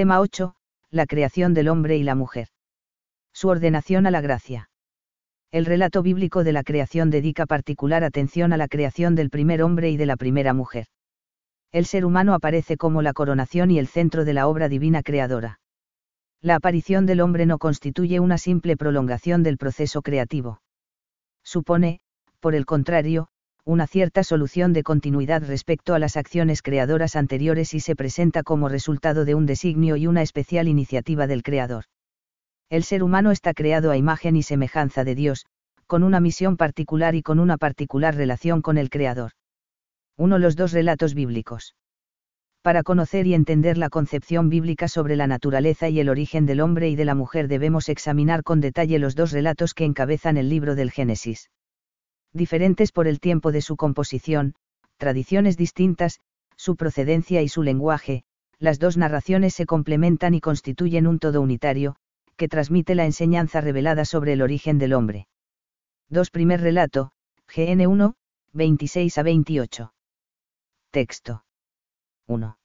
Tema 8. La creación del hombre y la mujer. Su ordenación a la gracia. El relato bíblico de la creación dedica particular atención a la creación del primer hombre y de la primera mujer. El ser humano aparece como la coronación y el centro de la obra divina creadora. La aparición del hombre no constituye una simple prolongación del proceso creativo. Supone, por el contrario, una cierta solución de continuidad respecto a las acciones creadoras anteriores y se presenta como resultado de un designio y una especial iniciativa del Creador. El ser humano está creado a imagen y semejanza de Dios, con una misión particular y con una particular relación con el Creador. Uno los dos relatos bíblicos. Para conocer y entender la concepción bíblica sobre la naturaleza y el origen del hombre y de la mujer debemos examinar con detalle los dos relatos que encabezan el libro del Génesis diferentes por el tiempo de su composición, tradiciones distintas, su procedencia y su lenguaje, las dos narraciones se complementan y constituyen un todo unitario, que transmite la enseñanza revelada sobre el origen del hombre. 2. Primer relato, GN 1, 26 a 28. Texto. 1.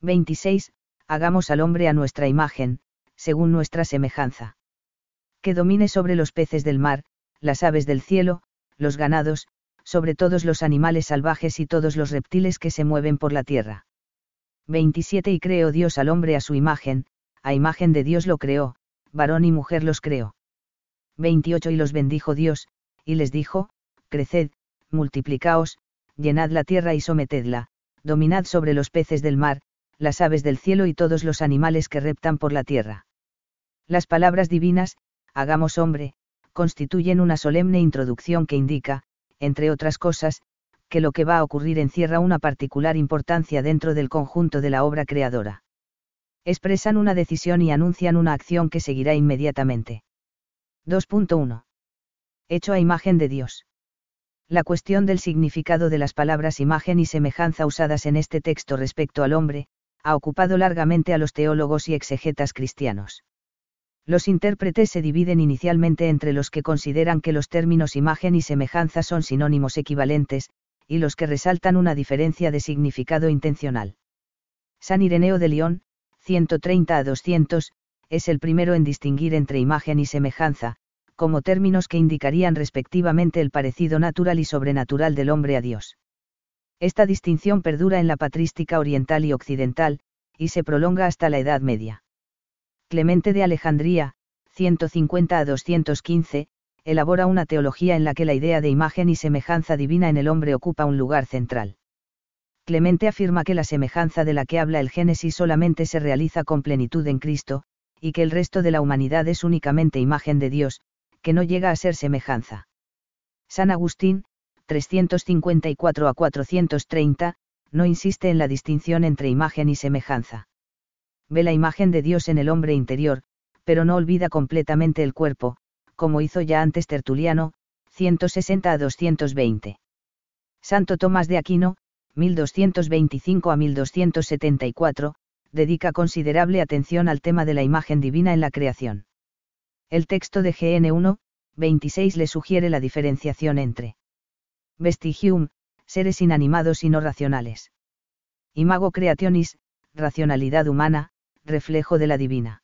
26. Hagamos al hombre a nuestra imagen, según nuestra semejanza. Que domine sobre los peces del mar, las aves del cielo, los ganados, sobre todos los animales salvajes y todos los reptiles que se mueven por la tierra. 27 Y creó Dios al hombre a su imagen, a imagen de Dios lo creó, varón y mujer los creó. 28 Y los bendijo Dios, y les dijo, Creced, multiplicaos, llenad la tierra y sometedla, dominad sobre los peces del mar, las aves del cielo y todos los animales que reptan por la tierra. Las palabras divinas, hagamos hombre, constituyen una solemne introducción que indica, entre otras cosas, que lo que va a ocurrir encierra una particular importancia dentro del conjunto de la obra creadora. Expresan una decisión y anuncian una acción que seguirá inmediatamente. 2.1. Hecho a imagen de Dios. La cuestión del significado de las palabras imagen y semejanza usadas en este texto respecto al hombre, ha ocupado largamente a los teólogos y exegetas cristianos. Los intérpretes se dividen inicialmente entre los que consideran que los términos imagen y semejanza son sinónimos equivalentes, y los que resaltan una diferencia de significado intencional. San Ireneo de León, 130 a 200, es el primero en distinguir entre imagen y semejanza, como términos que indicarían respectivamente el parecido natural y sobrenatural del hombre a Dios. Esta distinción perdura en la patrística oriental y occidental, y se prolonga hasta la Edad Media. Clemente de Alejandría, 150 a 215, elabora una teología en la que la idea de imagen y semejanza divina en el hombre ocupa un lugar central. Clemente afirma que la semejanza de la que habla el Génesis solamente se realiza con plenitud en Cristo, y que el resto de la humanidad es únicamente imagen de Dios, que no llega a ser semejanza. San Agustín, 354 a 430, no insiste en la distinción entre imagen y semejanza ve la imagen de Dios en el hombre interior, pero no olvida completamente el cuerpo, como hizo ya antes Tertuliano, 160 a 220. Santo Tomás de Aquino, 1225 a 1274, dedica considerable atención al tema de la imagen divina en la creación. El texto de GN 1, 26 le sugiere la diferenciación entre vestigium, seres inanimados y no racionales. Imago creationis, racionalidad humana, reflejo de la divina.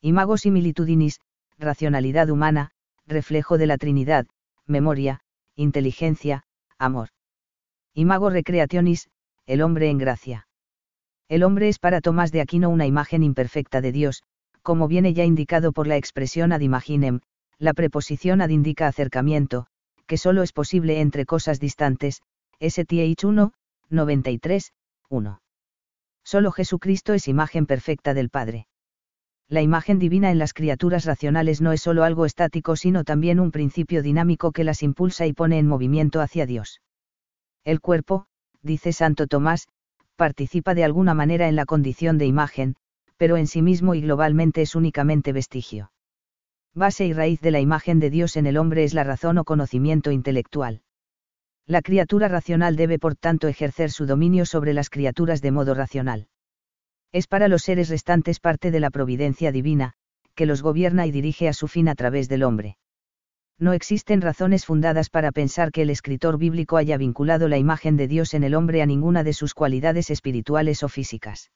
Imago similitudinis, racionalidad humana, reflejo de la Trinidad, memoria, inteligencia, amor. Imago recreationis, el hombre en gracia. El hombre es para Tomás de Aquino una imagen imperfecta de Dios, como viene ya indicado por la expresión ad imaginem, la preposición ad indica acercamiento, que solo es posible entre cosas distantes, STH 1, 93, 1. Solo Jesucristo es imagen perfecta del Padre. La imagen divina en las criaturas racionales no es solo algo estático, sino también un principio dinámico que las impulsa y pone en movimiento hacia Dios. El cuerpo, dice Santo Tomás, participa de alguna manera en la condición de imagen, pero en sí mismo y globalmente es únicamente vestigio. Base y raíz de la imagen de Dios en el hombre es la razón o conocimiento intelectual. La criatura racional debe por tanto ejercer su dominio sobre las criaturas de modo racional. Es para los seres restantes parte de la providencia divina, que los gobierna y dirige a su fin a través del hombre. No existen razones fundadas para pensar que el escritor bíblico haya vinculado la imagen de Dios en el hombre a ninguna de sus cualidades espirituales o físicas.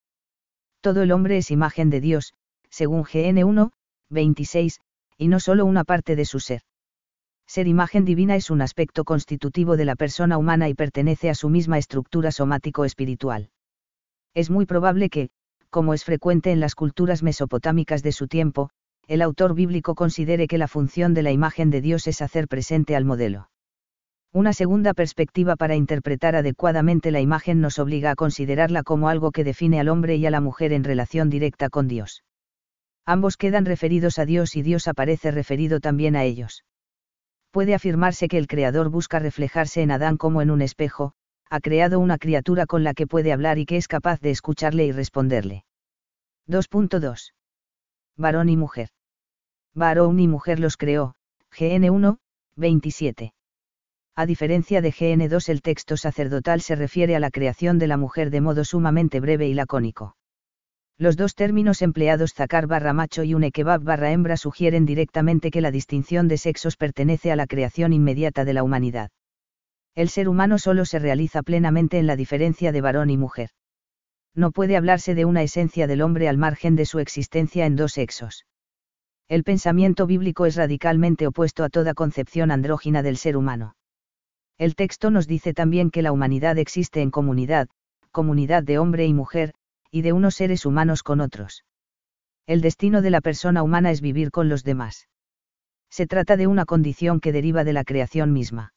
Todo el hombre es imagen de Dios, según GN 1, 26, y no solo una parte de su ser. Ser imagen divina es un aspecto constitutivo de la persona humana y pertenece a su misma estructura somático-espiritual. Es muy probable que, como es frecuente en las culturas mesopotámicas de su tiempo, el autor bíblico considere que la función de la imagen de Dios es hacer presente al modelo. Una segunda perspectiva para interpretar adecuadamente la imagen nos obliga a considerarla como algo que define al hombre y a la mujer en relación directa con Dios. Ambos quedan referidos a Dios y Dios aparece referido también a ellos. Puede afirmarse que el Creador busca reflejarse en Adán como en un espejo, ha creado una criatura con la que puede hablar y que es capaz de escucharle y responderle. 2.2. Varón y mujer. Varón y mujer los creó, GN1, 27. A diferencia de GN2 el texto sacerdotal se refiere a la creación de la mujer de modo sumamente breve y lacónico. Los dos términos empleados zacar barra macho y unekebab barra hembra sugieren directamente que la distinción de sexos pertenece a la creación inmediata de la humanidad. El ser humano solo se realiza plenamente en la diferencia de varón y mujer. No puede hablarse de una esencia del hombre al margen de su existencia en dos sexos. El pensamiento bíblico es radicalmente opuesto a toda concepción andrógina del ser humano. El texto nos dice también que la humanidad existe en comunidad, comunidad de hombre y mujer, y de unos seres humanos con otros. El destino de la persona humana es vivir con los demás. Se trata de una condición que deriva de la creación misma.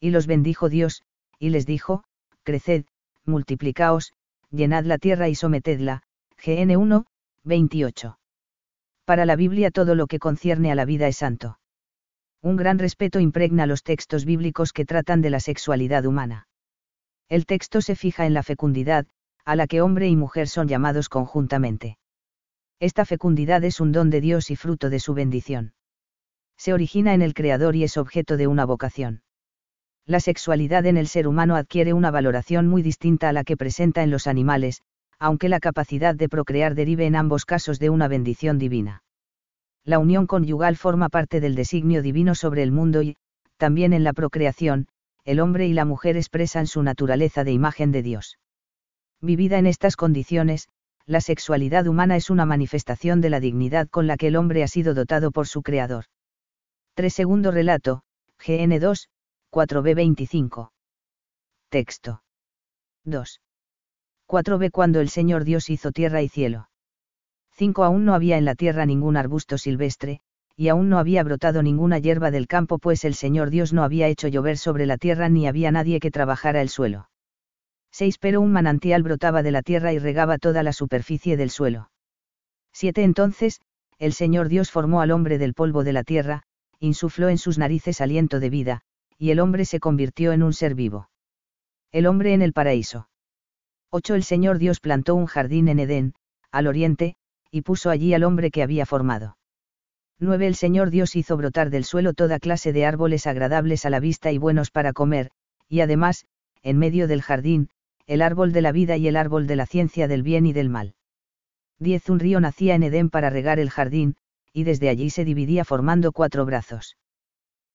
Y los bendijo Dios, y les dijo, Creced, multiplicaos, llenad la tierra y sometedla, GN 1, 28. Para la Biblia todo lo que concierne a la vida es santo. Un gran respeto impregna los textos bíblicos que tratan de la sexualidad humana. El texto se fija en la fecundidad, a la que hombre y mujer son llamados conjuntamente. Esta fecundidad es un don de Dios y fruto de su bendición. Se origina en el Creador y es objeto de una vocación. La sexualidad en el ser humano adquiere una valoración muy distinta a la que presenta en los animales, aunque la capacidad de procrear derive en ambos casos de una bendición divina. La unión conyugal forma parte del designio divino sobre el mundo y, también en la procreación, el hombre y la mujer expresan su naturaleza de imagen de Dios. Vivida en estas condiciones, la sexualidad humana es una manifestación de la dignidad con la que el hombre ha sido dotado por su creador. 3 segundo relato, GN2, 4b25. Texto. 2. 4b Cuando el Señor Dios hizo tierra y cielo. 5 Aún no había en la tierra ningún arbusto silvestre, y aún no había brotado ninguna hierba del campo pues el Señor Dios no había hecho llover sobre la tierra ni había nadie que trabajara el suelo. 6. Pero un manantial brotaba de la tierra y regaba toda la superficie del suelo. 7. Entonces, el Señor Dios formó al hombre del polvo de la tierra, insufló en sus narices aliento de vida, y el hombre se convirtió en un ser vivo. El hombre en el paraíso. 8. El Señor Dios plantó un jardín en Edén, al oriente, y puso allí al hombre que había formado. 9. El Señor Dios hizo brotar del suelo toda clase de árboles agradables a la vista y buenos para comer, y además, en medio del jardín, el árbol de la vida y el árbol de la ciencia del bien y del mal. 10. Un río nacía en Edén para regar el jardín, y desde allí se dividía formando cuatro brazos.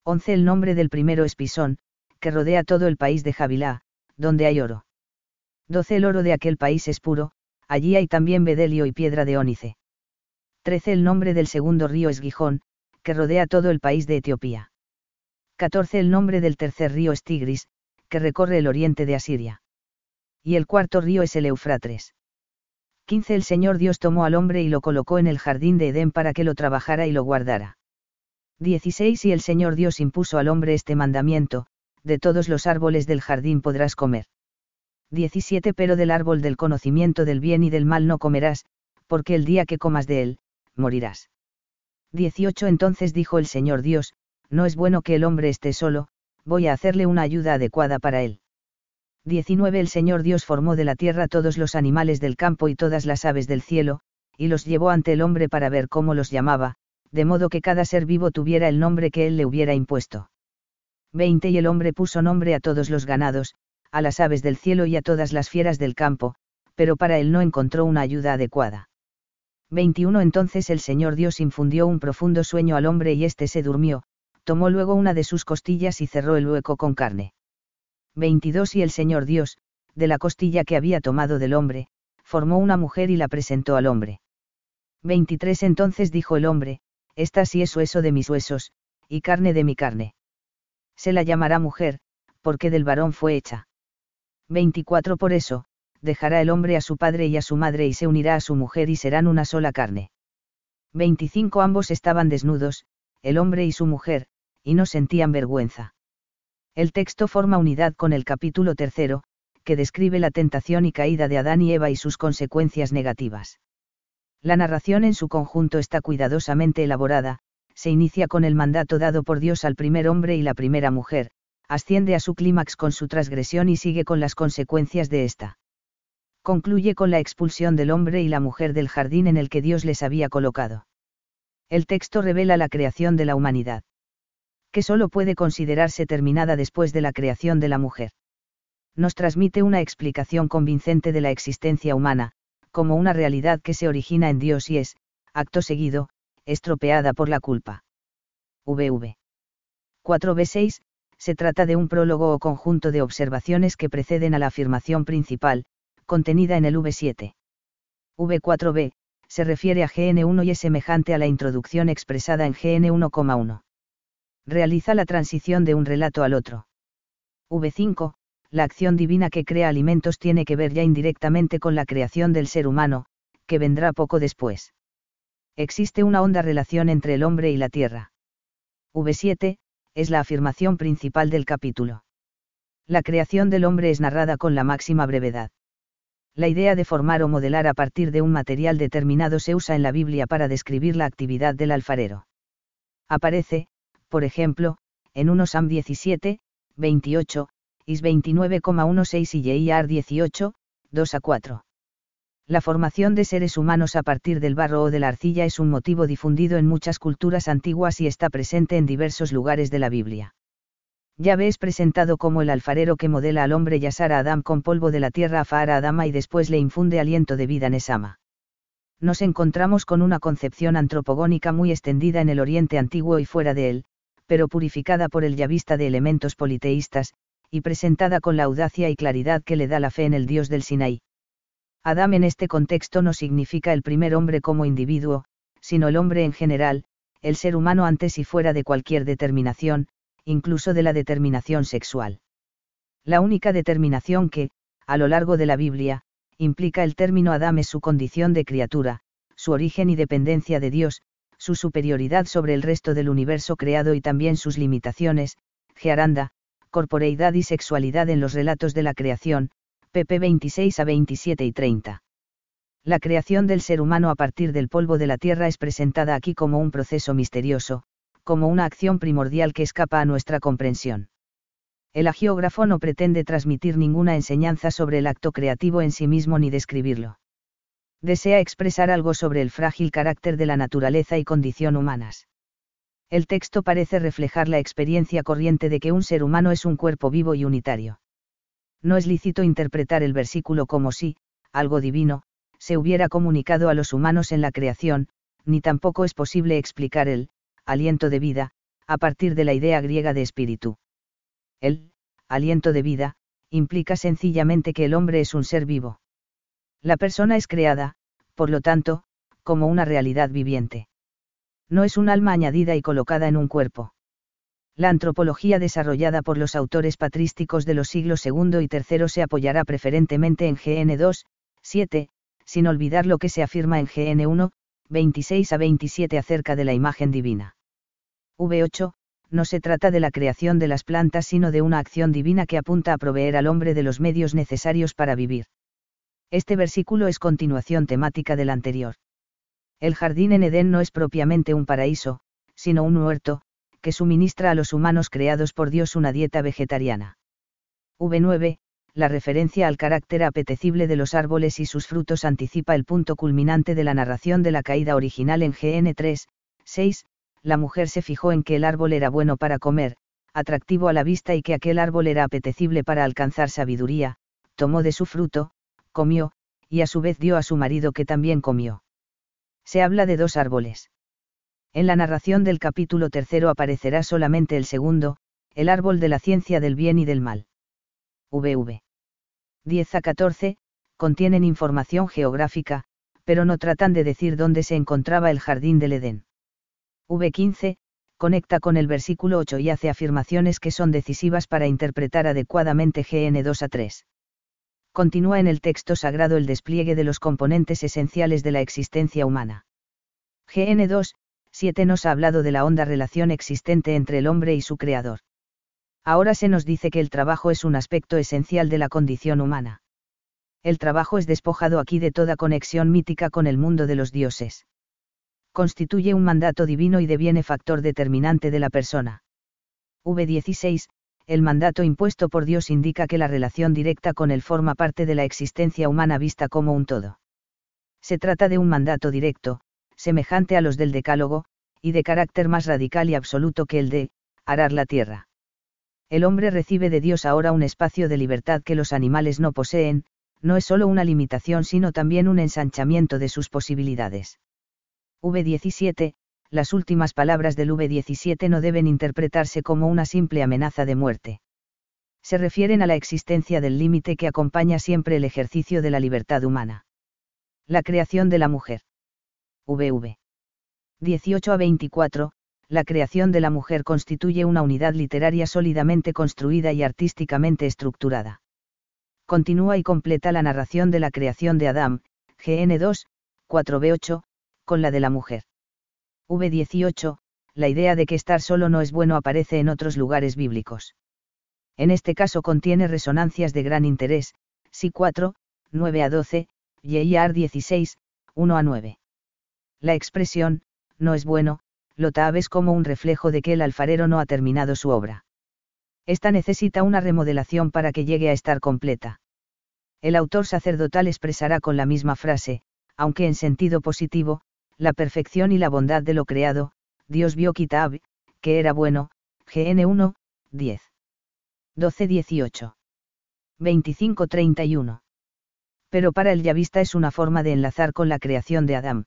11. El nombre del primero es Pisón, que rodea todo el país de Javilá, donde hay oro. 12. El oro de aquel país es puro, allí hay también bedelio y piedra de ónice. 13. El nombre del segundo río es Gijón, que rodea todo el país de Etiopía. 14. El nombre del tercer río es Tigris, que recorre el oriente de Asiria y el cuarto río es el Eufrates. 15. El Señor Dios tomó al hombre y lo colocó en el jardín de Edén para que lo trabajara y lo guardara. 16. Y el Señor Dios impuso al hombre este mandamiento, de todos los árboles del jardín podrás comer. 17. Pero del árbol del conocimiento del bien y del mal no comerás, porque el día que comas de él, morirás. 18. Entonces dijo el Señor Dios, no es bueno que el hombre esté solo, voy a hacerle una ayuda adecuada para él. 19 El Señor Dios formó de la tierra todos los animales del campo y todas las aves del cielo, y los llevó ante el hombre para ver cómo los llamaba, de modo que cada ser vivo tuviera el nombre que él le hubiera impuesto. 20 Y el hombre puso nombre a todos los ganados, a las aves del cielo y a todas las fieras del campo, pero para él no encontró una ayuda adecuada. 21 Entonces el Señor Dios infundió un profundo sueño al hombre y éste se durmió, tomó luego una de sus costillas y cerró el hueco con carne. 22 Y el Señor Dios, de la costilla que había tomado del hombre, formó una mujer y la presentó al hombre. 23 Entonces dijo el hombre, Esta sí es hueso de mis huesos, y carne de mi carne. Se la llamará mujer, porque del varón fue hecha. 24 Por eso, dejará el hombre a su padre y a su madre y se unirá a su mujer y serán una sola carne. 25 Ambos estaban desnudos, el hombre y su mujer, y no sentían vergüenza. El texto forma unidad con el capítulo tercero, que describe la tentación y caída de Adán y Eva y sus consecuencias negativas. La narración en su conjunto está cuidadosamente elaborada, se inicia con el mandato dado por Dios al primer hombre y la primera mujer, asciende a su clímax con su transgresión y sigue con las consecuencias de esta. Concluye con la expulsión del hombre y la mujer del jardín en el que Dios les había colocado. El texto revela la creación de la humanidad. Que solo puede considerarse terminada después de la creación de la mujer. Nos transmite una explicación convincente de la existencia humana, como una realidad que se origina en Dios y es, acto seguido, estropeada por la culpa. VV. 4b6, se trata de un prólogo o conjunto de observaciones que preceden a la afirmación principal, contenida en el V7. V4b, se refiere a GN1 y es semejante a la introducción expresada en GN1,1. Realiza la transición de un relato al otro. V5, la acción divina que crea alimentos tiene que ver ya indirectamente con la creación del ser humano, que vendrá poco después. Existe una honda relación entre el hombre y la tierra. V7, es la afirmación principal del capítulo. La creación del hombre es narrada con la máxima brevedad. La idea de formar o modelar a partir de un material determinado se usa en la Biblia para describir la actividad del alfarero. Aparece, por ejemplo, en 1 Sam 17, 28, Is 29,16 y Year 18, 2 a 4. La formación de seres humanos a partir del barro o de la arcilla es un motivo difundido en muchas culturas antiguas y está presente en diversos lugares de la Biblia. Yahvé es presentado como el alfarero que modela al hombre Yasar a Adam con polvo de la tierra a Faara Adama y después le infunde aliento de vida Nesama. Nos encontramos con una concepción antropogónica muy extendida en el Oriente Antiguo y fuera de él, pero purificada por el yavista de elementos politeístas, y presentada con la audacia y claridad que le da la fe en el Dios del Sinaí. Adam en este contexto no significa el primer hombre como individuo, sino el hombre en general, el ser humano antes y fuera de cualquier determinación, incluso de la determinación sexual. La única determinación que, a lo largo de la Biblia, implica el término Adam es su condición de criatura, su origen y dependencia de Dios, su superioridad sobre el resto del universo creado y también sus limitaciones, gearanda, corporeidad y sexualidad en los relatos de la creación, pp 26 a 27 y 30. La creación del ser humano a partir del polvo de la tierra es presentada aquí como un proceso misterioso, como una acción primordial que escapa a nuestra comprensión. El agiógrafo no pretende transmitir ninguna enseñanza sobre el acto creativo en sí mismo ni describirlo. Desea expresar algo sobre el frágil carácter de la naturaleza y condición humanas. El texto parece reflejar la experiencia corriente de que un ser humano es un cuerpo vivo y unitario no es lícito interpretar el versículo como si, algo divino, se hubiera comunicado a los humanos en la creación, ni tampoco es posible explicar el, aliento de vida, a partir de la idea griega de espíritu. El, aliento de vida, implica sencillamente que el hombre es un ser vivo. La persona es creada, por lo tanto, como una realidad viviente. No es un alma añadida y colocada en un cuerpo. La antropología desarrollada por los autores patrísticos de los siglos II y III se apoyará preferentemente en GN2, 7, sin olvidar lo que se afirma en GN1, 26 a 27 acerca de la imagen divina. V8, no se trata de la creación de las plantas sino de una acción divina que apunta a proveer al hombre de los medios necesarios para vivir. Este versículo es continuación temática del anterior. El jardín en Edén no es propiamente un paraíso, sino un huerto, que suministra a los humanos creados por Dios una dieta vegetariana. V9, la referencia al carácter apetecible de los árboles y sus frutos anticipa el punto culminante de la narración de la caída original en GN3, 6, la mujer se fijó en que el árbol era bueno para comer, atractivo a la vista y que aquel árbol era apetecible para alcanzar sabiduría, tomó de su fruto, comió, y a su vez dio a su marido que también comió. Se habla de dos árboles. En la narración del capítulo tercero aparecerá solamente el segundo, el árbol de la ciencia del bien y del mal. VV. 10 a 14, contienen información geográfica, pero no tratan de decir dónde se encontraba el jardín del Edén. V15, conecta con el versículo 8 y hace afirmaciones que son decisivas para interpretar adecuadamente GN 2 a 3. Continúa en el texto sagrado el despliegue de los componentes esenciales de la existencia humana. GN 2, 7 nos ha hablado de la honda relación existente entre el hombre y su creador. Ahora se nos dice que el trabajo es un aspecto esencial de la condición humana. El trabajo es despojado aquí de toda conexión mítica con el mundo de los dioses. Constituye un mandato divino y deviene factor determinante de la persona. V16, el mandato impuesto por Dios indica que la relación directa con él forma parte de la existencia humana vista como un todo. Se trata de un mandato directo, semejante a los del Decálogo, y de carácter más radical y absoluto que el de, arar la tierra. El hombre recibe de Dios ahora un espacio de libertad que los animales no poseen, no es solo una limitación sino también un ensanchamiento de sus posibilidades. V17, las últimas palabras del V17 no deben interpretarse como una simple amenaza de muerte. Se refieren a la existencia del límite que acompaña siempre el ejercicio de la libertad humana. La creación de la mujer. VV. 18 a 24, la creación de la mujer constituye una unidad literaria sólidamente construida y artísticamente estructurada. Continúa y completa la narración de la creación de Adán, GN2, 4b8, con la de la mujer. V18, la idea de que estar solo no es bueno aparece en otros lugares bíblicos. En este caso contiene resonancias de gran interés, Si 4, 9 a 12, YIAR 16, 1 a 9. La expresión, no es bueno, lo es como un reflejo de que el alfarero no ha terminado su obra. Esta necesita una remodelación para que llegue a estar completa. El autor sacerdotal expresará con la misma frase, aunque en sentido positivo, la perfección y la bondad de lo creado, Dios vio Kitab, que era bueno, GN 1, 10. 12 18. 25 31. Pero para el yavista es una forma de enlazar con la creación de Adán.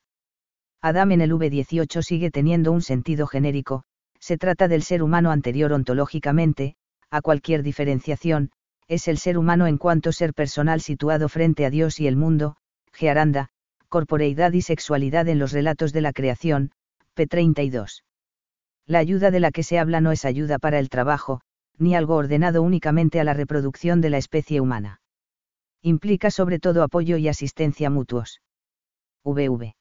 Adam en el V18 sigue teniendo un sentido genérico, se trata del ser humano anterior ontológicamente, a cualquier diferenciación, es el ser humano en cuanto ser personal situado frente a Dios y el mundo, Gearanda, corporeidad y sexualidad en los relatos de la creación, p32. La ayuda de la que se habla no es ayuda para el trabajo, ni algo ordenado únicamente a la reproducción de la especie humana. Implica sobre todo apoyo y asistencia mutuos. VV.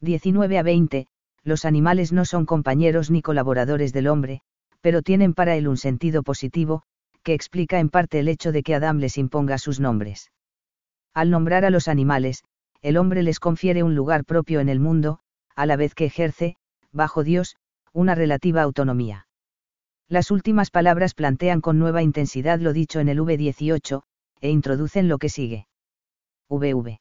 19 a 20, los animales no son compañeros ni colaboradores del hombre, pero tienen para él un sentido positivo, que explica en parte el hecho de que Adam les imponga sus nombres. Al nombrar a los animales, el hombre les confiere un lugar propio en el mundo, a la vez que ejerce, bajo Dios, una relativa autonomía. Las últimas palabras plantean con nueva intensidad lo dicho en el V18, e introducen lo que sigue. VV.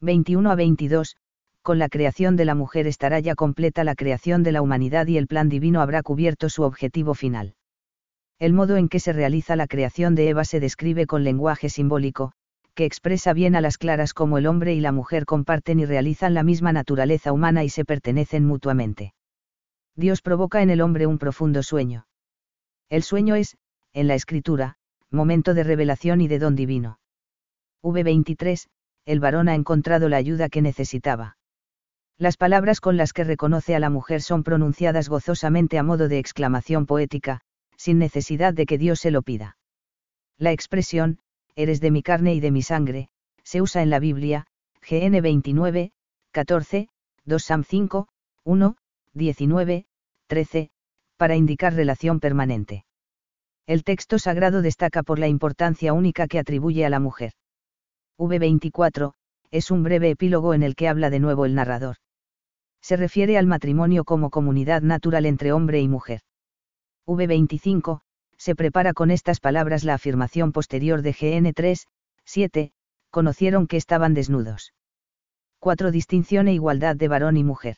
21 a 22, con la creación de la mujer estará ya completa la creación de la humanidad y el plan divino habrá cubierto su objetivo final. El modo en que se realiza la creación de Eva se describe con lenguaje simbólico, que expresa bien a las claras cómo el hombre y la mujer comparten y realizan la misma naturaleza humana y se pertenecen mutuamente. Dios provoca en el hombre un profundo sueño. El sueño es, en la escritura, momento de revelación y de don divino. V23, el varón ha encontrado la ayuda que necesitaba. Las palabras con las que reconoce a la mujer son pronunciadas gozosamente a modo de exclamación poética, sin necesidad de que Dios se lo pida. La expresión, eres de mi carne y de mi sangre, se usa en la Biblia, GN 29, 14, 2 Sam 5, 1, 19, 13, para indicar relación permanente. El texto sagrado destaca por la importancia única que atribuye a la mujer. V24, es un breve epílogo en el que habla de nuevo el narrador se refiere al matrimonio como comunidad natural entre hombre y mujer. V25, se prepara con estas palabras la afirmación posterior de GN3, 7, conocieron que estaban desnudos. 4. Distinción e igualdad de varón y mujer.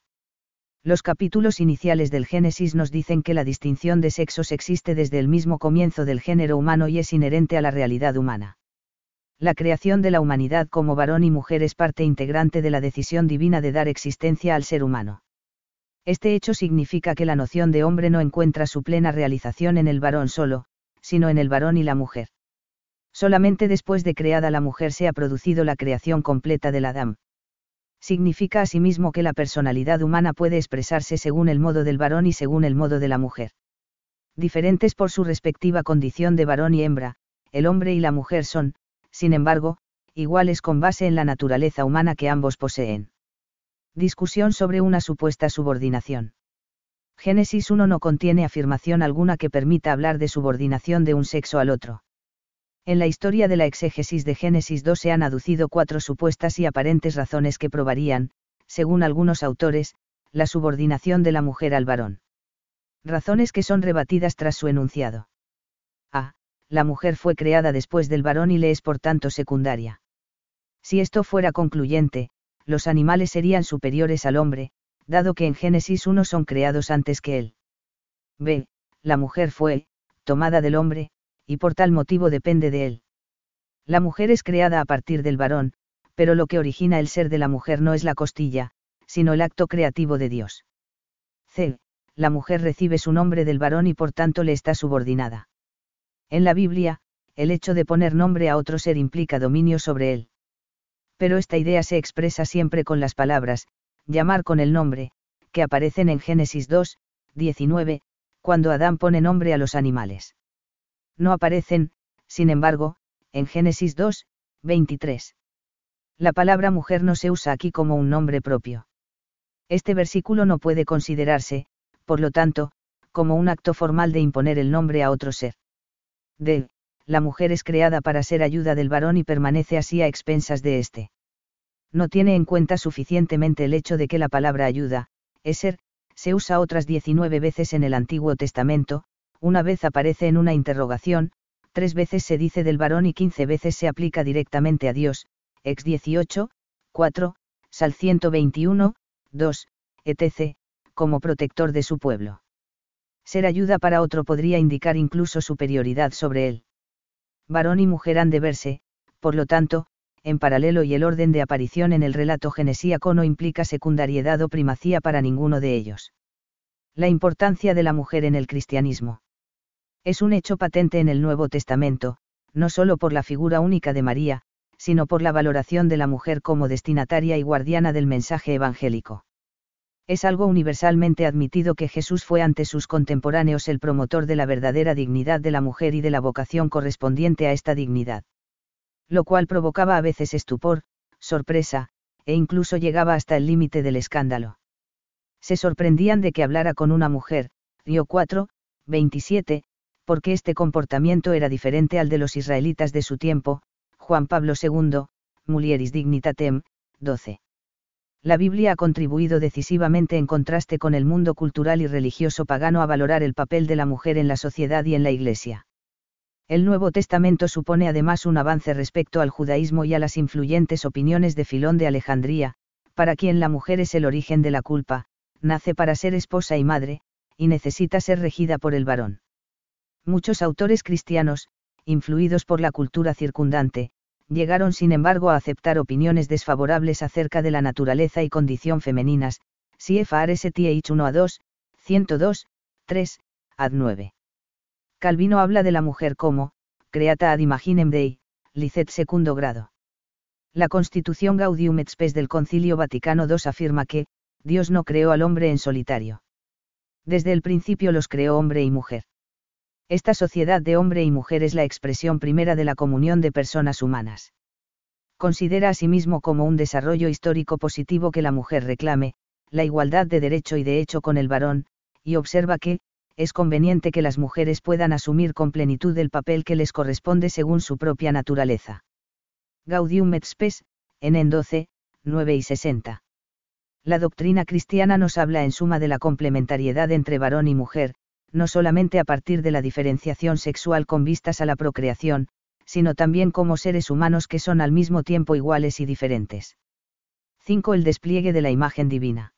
Los capítulos iniciales del Génesis nos dicen que la distinción de sexos existe desde el mismo comienzo del género humano y es inherente a la realidad humana la creación de la humanidad como varón y mujer es parte integrante de la decisión divina de dar existencia al ser humano. Este hecho significa que la noción de hombre no encuentra su plena realización en el varón solo, sino en el varón y la mujer. Solamente después de creada la mujer se ha producido la creación completa del Adán. Significa asimismo que la personalidad humana puede expresarse según el modo del varón y según el modo de la mujer. Diferentes por su respectiva condición de varón y hembra, el hombre y la mujer son, sin embargo, iguales con base en la naturaleza humana que ambos poseen. Discusión sobre una supuesta subordinación. Génesis 1 no contiene afirmación alguna que permita hablar de subordinación de un sexo al otro. En la historia de la exégesis de Génesis 2 se han aducido cuatro supuestas y aparentes razones que probarían, según algunos autores, la subordinación de la mujer al varón. Razones que son rebatidas tras su enunciado. A. La mujer fue creada después del varón y le es por tanto secundaria. Si esto fuera concluyente, los animales serían superiores al hombre, dado que en Génesis 1 son creados antes que él. B. La mujer fue, tomada del hombre, y por tal motivo depende de él. La mujer es creada a partir del varón, pero lo que origina el ser de la mujer no es la costilla, sino el acto creativo de Dios. C. La mujer recibe su nombre del varón y por tanto le está subordinada. En la Biblia, el hecho de poner nombre a otro ser implica dominio sobre él. Pero esta idea se expresa siempre con las palabras, llamar con el nombre, que aparecen en Génesis 2, 19, cuando Adán pone nombre a los animales no aparecen, sin embargo, en Génesis 2, 23. La palabra mujer no se usa aquí como un nombre propio. Este versículo no puede considerarse, por lo tanto, como un acto formal de imponer el nombre a otro ser. D. La mujer es creada para ser ayuda del varón y permanece así a expensas de éste. No tiene en cuenta suficientemente el hecho de que la palabra ayuda, es ser, se usa otras 19 veces en el Antiguo Testamento, una vez aparece en una interrogación, tres veces se dice del varón y quince veces se aplica directamente a Dios, ex 18, 4, Sal 121, 2, etc., como protector de su pueblo. Ser ayuda para otro podría indicar incluso superioridad sobre él. Varón y mujer han de verse, por lo tanto, en paralelo y el orden de aparición en el relato genesíaco no implica secundariedad o primacía para ninguno de ellos. La importancia de la mujer en el cristianismo. Es un hecho patente en el Nuevo Testamento, no solo por la figura única de María, sino por la valoración de la mujer como destinataria y guardiana del mensaje evangélico. Es algo universalmente admitido que Jesús fue ante sus contemporáneos el promotor de la verdadera dignidad de la mujer y de la vocación correspondiente a esta dignidad. Lo cual provocaba a veces estupor, sorpresa, e incluso llegaba hasta el límite del escándalo. Se sorprendían de que hablara con una mujer, Río 4, 27, porque este comportamiento era diferente al de los israelitas de su tiempo, Juan Pablo II, Mulieris Dignitatem, 12. La Biblia ha contribuido decisivamente en contraste con el mundo cultural y religioso pagano a valorar el papel de la mujer en la sociedad y en la Iglesia. El Nuevo Testamento supone además un avance respecto al judaísmo y a las influyentes opiniones de Filón de Alejandría, para quien la mujer es el origen de la culpa, nace para ser esposa y madre, y necesita ser regida por el varón. Muchos autores cristianos, influidos por la cultura circundante, llegaron sin embargo a aceptar opiniones desfavorables acerca de la naturaleza y condición femeninas, CFRSTH 1 a 2, 102, 3, ad 9. Calvino habla de la mujer como, creata ad imaginem Dei, licet segundo grado. La Constitución Gaudium et Spes del Concilio Vaticano II afirma que, Dios no creó al hombre en solitario. Desde el principio los creó hombre y mujer. Esta sociedad de hombre y mujer es la expresión primera de la comunión de personas humanas. Considera asimismo como un desarrollo histórico positivo que la mujer reclame, la igualdad de derecho y de hecho con el varón, y observa que, es conveniente que las mujeres puedan asumir con plenitud el papel que les corresponde según su propia naturaleza. Gaudium et Spes, en 12, 9 y 60. La doctrina cristiana nos habla en suma de la complementariedad entre varón y mujer, no solamente a partir de la diferenciación sexual con vistas a la procreación, sino también como seres humanos que son al mismo tiempo iguales y diferentes. 5. El despliegue de la imagen divina.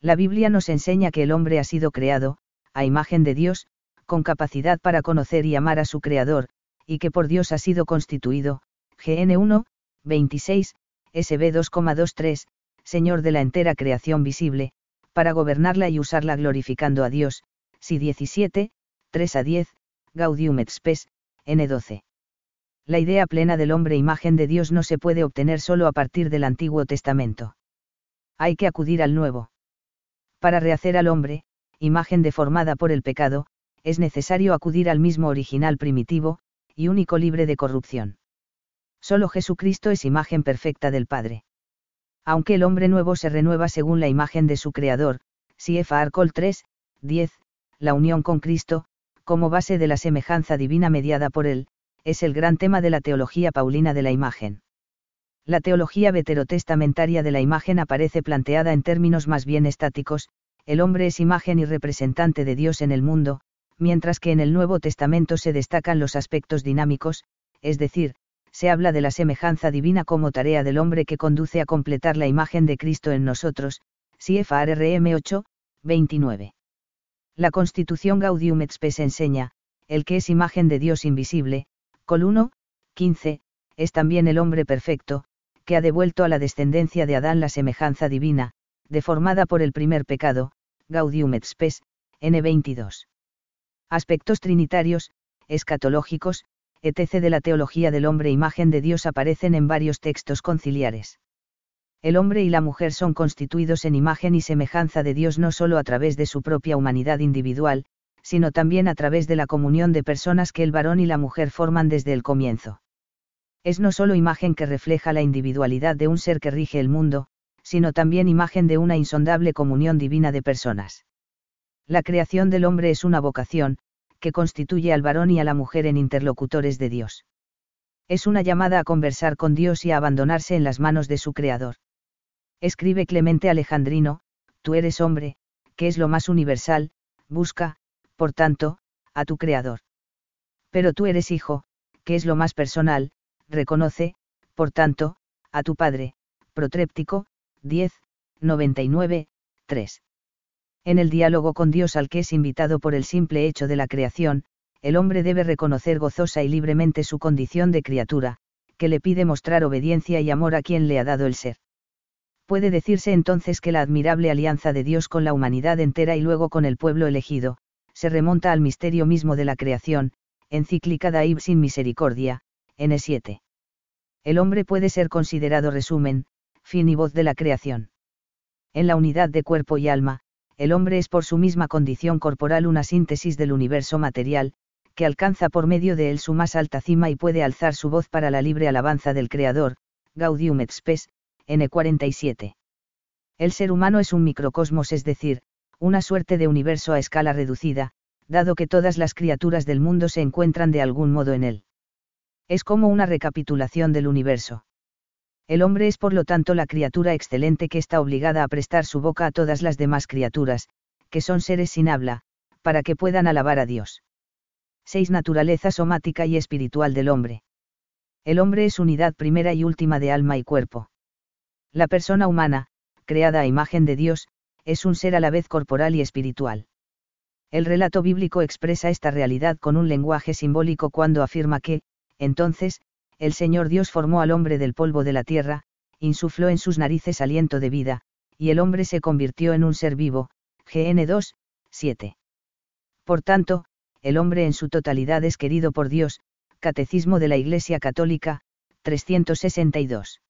La Biblia nos enseña que el hombre ha sido creado, a imagen de Dios, con capacidad para conocer y amar a su Creador, y que por Dios ha sido constituido, GN 1, 26, SB 2,23, Señor de la entera creación visible, para gobernarla y usarla glorificando a Dios, si 17, 3 a 10, Gaudium et Spes, N12. La idea plena del hombre imagen de Dios no se puede obtener solo a partir del Antiguo Testamento. Hay que acudir al Nuevo. Para rehacer al hombre, imagen deformada por el pecado, es necesario acudir al mismo original primitivo, y único libre de corrupción. Solo Jesucristo es imagen perfecta del Padre. Aunque el hombre nuevo se renueva según la imagen de su Creador, si Arcol 3, 10, la unión con Cristo, como base de la semejanza divina mediada por él, es el gran tema de la teología paulina de la imagen. La teología veterotestamentaria de la imagen aparece planteada en términos más bien estáticos, el hombre es imagen y representante de Dios en el mundo, mientras que en el Nuevo Testamento se destacan los aspectos dinámicos, es decir, se habla de la semejanza divina como tarea del hombre que conduce a completar la imagen de Cristo en nosotros, CFRM 8, 29. La Constitución Gaudium et Spes enseña, el que es imagen de Dios invisible, col 1, 15, es también el hombre perfecto, que ha devuelto a la descendencia de Adán la semejanza divina, deformada por el primer pecado, Gaudium et Spes, N22. Aspectos trinitarios, escatológicos, etc. de la teología del hombre imagen de Dios aparecen en varios textos conciliares. El hombre y la mujer son constituidos en imagen y semejanza de Dios no solo a través de su propia humanidad individual, sino también a través de la comunión de personas que el varón y la mujer forman desde el comienzo. Es no solo imagen que refleja la individualidad de un ser que rige el mundo, sino también imagen de una insondable comunión divina de personas. La creación del hombre es una vocación, que constituye al varón y a la mujer en interlocutores de Dios. Es una llamada a conversar con Dios y a abandonarse en las manos de su Creador. Escribe Clemente Alejandrino, tú eres hombre, que es lo más universal, busca, por tanto, a tu Creador. Pero tú eres hijo, que es lo más personal, reconoce, por tanto, a tu Padre, Protréptico, 10, 99, 3. En el diálogo con Dios al que es invitado por el simple hecho de la creación, el hombre debe reconocer gozosa y libremente su condición de criatura, que le pide mostrar obediencia y amor a quien le ha dado el ser. Puede decirse entonces que la admirable alianza de Dios con la humanidad entera y luego con el pueblo elegido, se remonta al misterio mismo de la creación, encíclica Daib sin misericordia, N7. El hombre puede ser considerado resumen, fin y voz de la creación. En la unidad de cuerpo y alma, el hombre es por su misma condición corporal una síntesis del universo material, que alcanza por medio de él su más alta cima y puede alzar su voz para la libre alabanza del Creador, Gaudium et Spes, N47. El ser humano es un microcosmos, es decir, una suerte de universo a escala reducida, dado que todas las criaturas del mundo se encuentran de algún modo en él. Es como una recapitulación del universo. El hombre es por lo tanto la criatura excelente que está obligada a prestar su boca a todas las demás criaturas, que son seres sin habla, para que puedan alabar a Dios. 6. Naturaleza somática y espiritual del hombre. El hombre es unidad primera y última de alma y cuerpo. La persona humana, creada a imagen de Dios, es un ser a la vez corporal y espiritual. El relato bíblico expresa esta realidad con un lenguaje simbólico cuando afirma que, entonces, el Señor Dios formó al hombre del polvo de la tierra, insufló en sus narices aliento de vida, y el hombre se convirtió en un ser vivo. GN 2, 7. Por tanto, el hombre en su totalidad es querido por Dios, Catecismo de la Iglesia Católica, 362.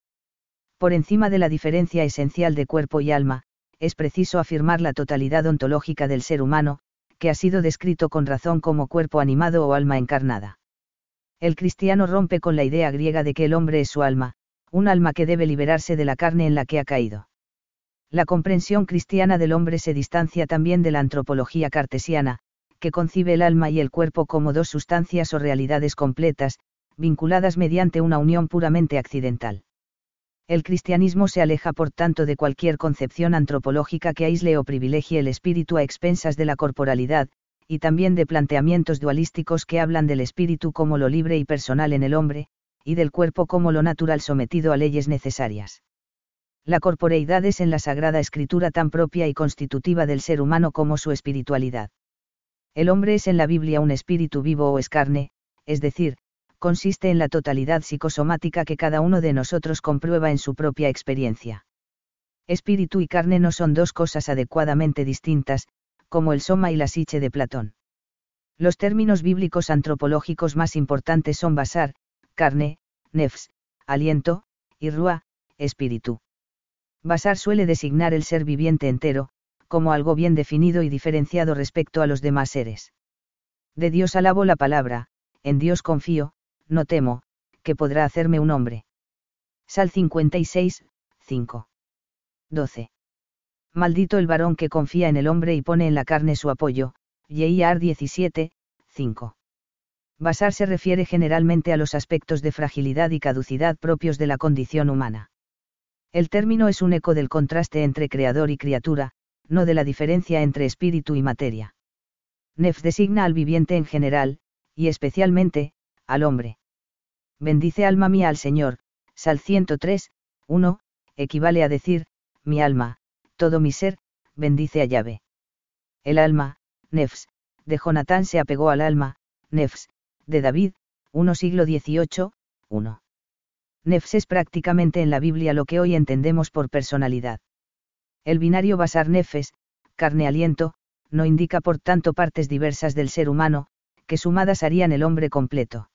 Por encima de la diferencia esencial de cuerpo y alma, es preciso afirmar la totalidad ontológica del ser humano, que ha sido descrito con razón como cuerpo animado o alma encarnada. El cristiano rompe con la idea griega de que el hombre es su alma, un alma que debe liberarse de la carne en la que ha caído. La comprensión cristiana del hombre se distancia también de la antropología cartesiana, que concibe el alma y el cuerpo como dos sustancias o realidades completas, vinculadas mediante una unión puramente accidental. El cristianismo se aleja por tanto de cualquier concepción antropológica que aísle o privilegie el espíritu a expensas de la corporalidad, y también de planteamientos dualísticos que hablan del espíritu como lo libre y personal en el hombre, y del cuerpo como lo natural sometido a leyes necesarias. La corporeidad es en la Sagrada Escritura tan propia y constitutiva del ser humano como su espiritualidad. El hombre es en la Biblia un espíritu vivo o es carne, es decir, consiste en la totalidad psicosomática que cada uno de nosotros comprueba en su propia experiencia. Espíritu y carne no son dos cosas adecuadamente distintas, como el soma y la siche de Platón. Los términos bíblicos antropológicos más importantes son basar, carne, nefs, aliento, y rua, espíritu. Basar suele designar el ser viviente entero, como algo bien definido y diferenciado respecto a los demás seres. De Dios alabo la palabra, en Dios confío, no temo, que podrá hacerme un hombre. Sal 56, 5. 12. Maldito el varón que confía en el hombre y pone en la carne su apoyo, Yeiar 17, 5. Basar se refiere generalmente a los aspectos de fragilidad y caducidad propios de la condición humana. El término es un eco del contraste entre creador y criatura, no de la diferencia entre espíritu y materia. Nef designa al viviente en general, y especialmente, al hombre. Bendice alma mía al Señor, Sal 103, 1, equivale a decir, mi alma, todo mi ser, bendice a llave. El alma, Nefs, de Jonatán se apegó al alma, Nefs, de David, 1 siglo XVIII, 1. Nefs es prácticamente en la Biblia lo que hoy entendemos por personalidad. El binario basar nefes, carne aliento, no indica por tanto partes diversas del ser humano, que sumadas harían el hombre completo.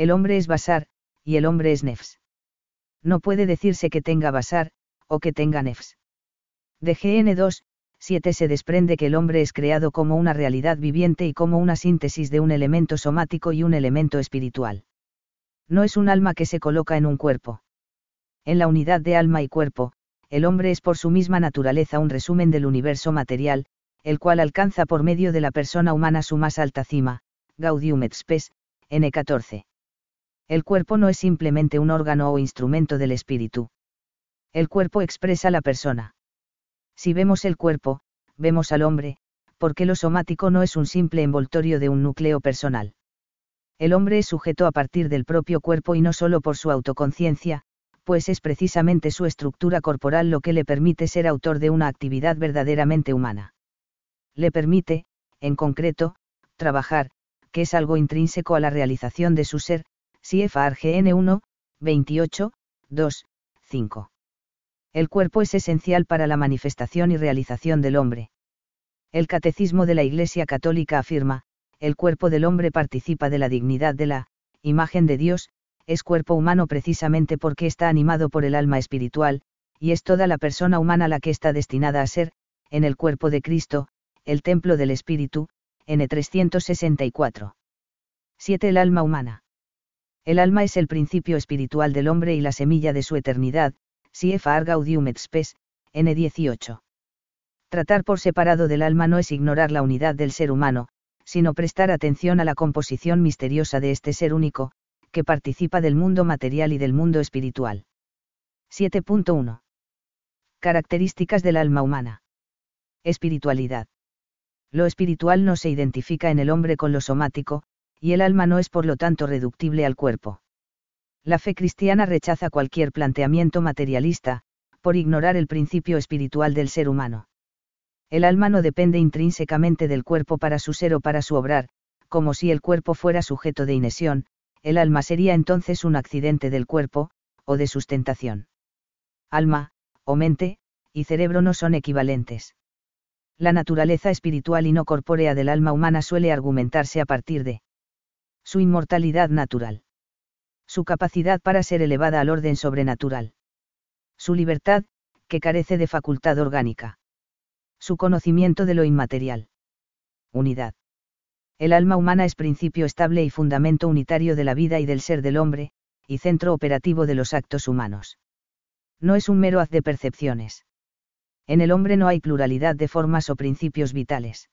El hombre es basar, y el hombre es nefs. No puede decirse que tenga basar, o que tenga nefs. De GN 2, 7 se desprende que el hombre es creado como una realidad viviente y como una síntesis de un elemento somático y un elemento espiritual. No es un alma que se coloca en un cuerpo. En la unidad de alma y cuerpo, el hombre es por su misma naturaleza un resumen del universo material, el cual alcanza por medio de la persona humana su más alta cima, Gaudium et Spes, N14. El cuerpo no es simplemente un órgano o instrumento del espíritu. El cuerpo expresa la persona. Si vemos el cuerpo, vemos al hombre, porque lo somático no es un simple envoltorio de un núcleo personal. El hombre es sujeto a partir del propio cuerpo y no solo por su autoconciencia, pues es precisamente su estructura corporal lo que le permite ser autor de una actividad verdaderamente humana. Le permite, en concreto, trabajar, que es algo intrínseco a la realización de su ser, CFRGN 1, 28, 2, 5. El cuerpo es esencial para la manifestación y realización del hombre. El Catecismo de la Iglesia Católica afirma, el cuerpo del hombre participa de la dignidad de la imagen de Dios, es cuerpo humano precisamente porque está animado por el alma espiritual, y es toda la persona humana la que está destinada a ser, en el cuerpo de Cristo, el templo del Espíritu, N364. 7. El alma humana. El alma es el principio espiritual del hombre y la semilla de su eternidad, CFR Gaudium et Spes, N18. Tratar por separado del alma no es ignorar la unidad del ser humano, sino prestar atención a la composición misteriosa de este ser único, que participa del mundo material y del mundo espiritual. 7.1. Características del alma humana. Espiritualidad. Lo espiritual no se identifica en el hombre con lo somático, y el alma no es por lo tanto reductible al cuerpo. La fe cristiana rechaza cualquier planteamiento materialista, por ignorar el principio espiritual del ser humano. El alma no depende intrínsecamente del cuerpo para su ser o para su obrar, como si el cuerpo fuera sujeto de inesión, el alma sería entonces un accidente del cuerpo, o de sustentación. Alma, o mente, y cerebro no son equivalentes. La naturaleza espiritual y no corpórea del alma humana suele argumentarse a partir de su inmortalidad natural su capacidad para ser elevada al orden sobrenatural. Su libertad, que carece de facultad orgánica. Su conocimiento de lo inmaterial. Unidad. El alma humana es principio estable y fundamento unitario de la vida y del ser del hombre, y centro operativo de los actos humanos. No es un mero haz de percepciones. En el hombre no hay pluralidad de formas o principios vitales.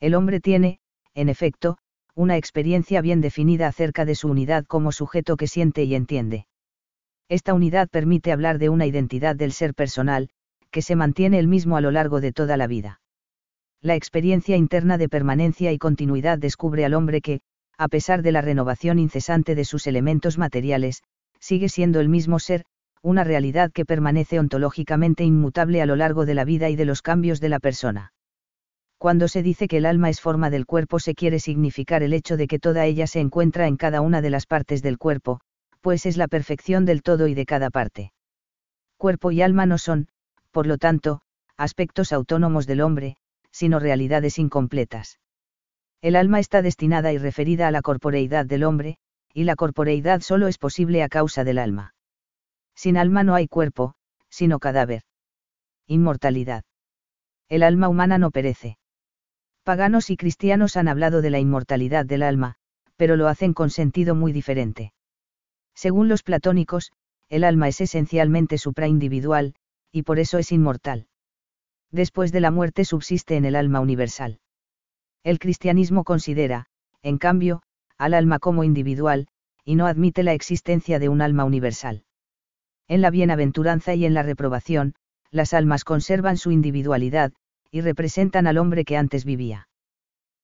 El hombre tiene, en efecto, una experiencia bien definida acerca de su unidad como sujeto que siente y entiende. Esta unidad permite hablar de una identidad del ser personal, que se mantiene el mismo a lo largo de toda la vida. La experiencia interna de permanencia y continuidad descubre al hombre que, a pesar de la renovación incesante de sus elementos materiales, sigue siendo el mismo ser, una realidad que permanece ontológicamente inmutable a lo largo de la vida y de los cambios de la persona. Cuando se dice que el alma es forma del cuerpo se quiere significar el hecho de que toda ella se encuentra en cada una de las partes del cuerpo, pues es la perfección del todo y de cada parte. Cuerpo y alma no son, por lo tanto, aspectos autónomos del hombre, sino realidades incompletas. El alma está destinada y referida a la corporeidad del hombre, y la corporeidad solo es posible a causa del alma. Sin alma no hay cuerpo, sino cadáver. Inmortalidad. El alma humana no perece. Paganos y cristianos han hablado de la inmortalidad del alma, pero lo hacen con sentido muy diferente. Según los platónicos, el alma es esencialmente supraindividual, y por eso es inmortal. Después de la muerte subsiste en el alma universal. El cristianismo considera, en cambio, al alma como individual, y no admite la existencia de un alma universal. En la bienaventuranza y en la reprobación, las almas conservan su individualidad, y representan al hombre que antes vivía.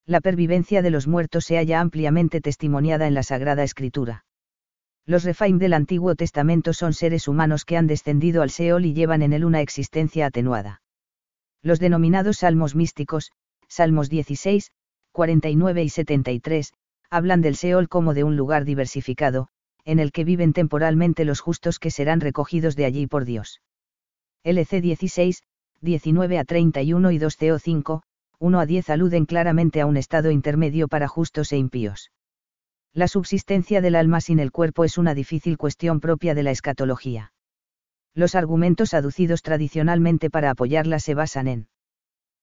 La pervivencia de los muertos se halla ampliamente testimoniada en la Sagrada Escritura. Los refaim del Antiguo Testamento son seres humanos que han descendido al Seol y llevan en él una existencia atenuada. Los denominados salmos místicos, Salmos 16, 49 y 73, hablan del Seol como de un lugar diversificado, en el que viven temporalmente los justos que serán recogidos de allí por Dios. LC 16, 19 a 31 y 2 CO 5, 1 a 10 aluden claramente a un estado intermedio para justos e impíos. La subsistencia del alma sin el cuerpo es una difícil cuestión propia de la escatología. Los argumentos aducidos tradicionalmente para apoyarla se basan en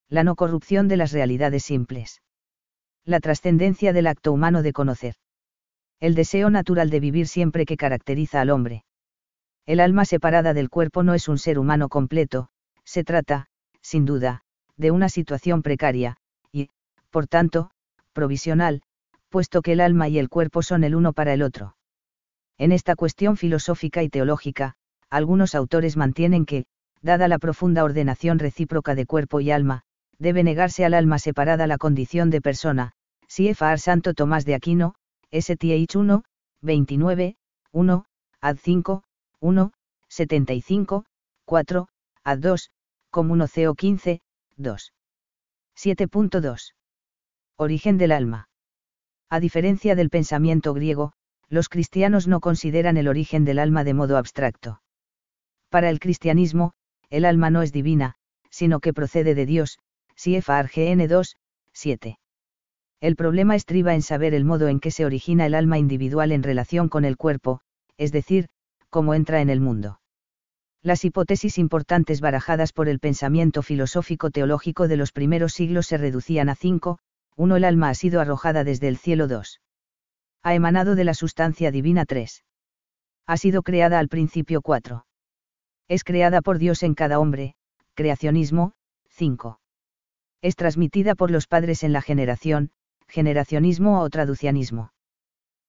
la no corrupción de las realidades simples la trascendencia del acto humano de conocer. El deseo natural de vivir siempre que caracteriza al hombre. El alma separada del cuerpo no es un ser humano completo, se trata, sin duda, de una situación precaria, y, por tanto, provisional, puesto que el alma y el cuerpo son el uno para el otro. En esta cuestión filosófica y teológica, algunos autores mantienen que, dada la profunda ordenación recíproca de cuerpo y alma, debe negarse al alma separada la condición de persona, CFR Santo Tomás de Aquino, STH 1, 29, 1, ad 5, 1, 75, 4, ad 2, como 1 CO 15, 2. 7.2. Origen del alma. A diferencia del pensamiento griego, los cristianos no consideran el origen del alma de modo abstracto. Para el cristianismo, el alma no es divina, sino que procede de Dios, GN 2, 7. El problema estriba en saber el modo en que se origina el alma individual en relación con el cuerpo, es decir, cómo entra en el mundo. Las hipótesis importantes barajadas por el pensamiento filosófico teológico de los primeros siglos se reducían a cinco, uno el alma ha sido arrojada desde el cielo 2. Ha emanado de la sustancia divina 3. Ha sido creada al principio 4. Es creada por Dios en cada hombre, creacionismo, 5. Es transmitida por los padres en la generación, generacionismo o traducianismo.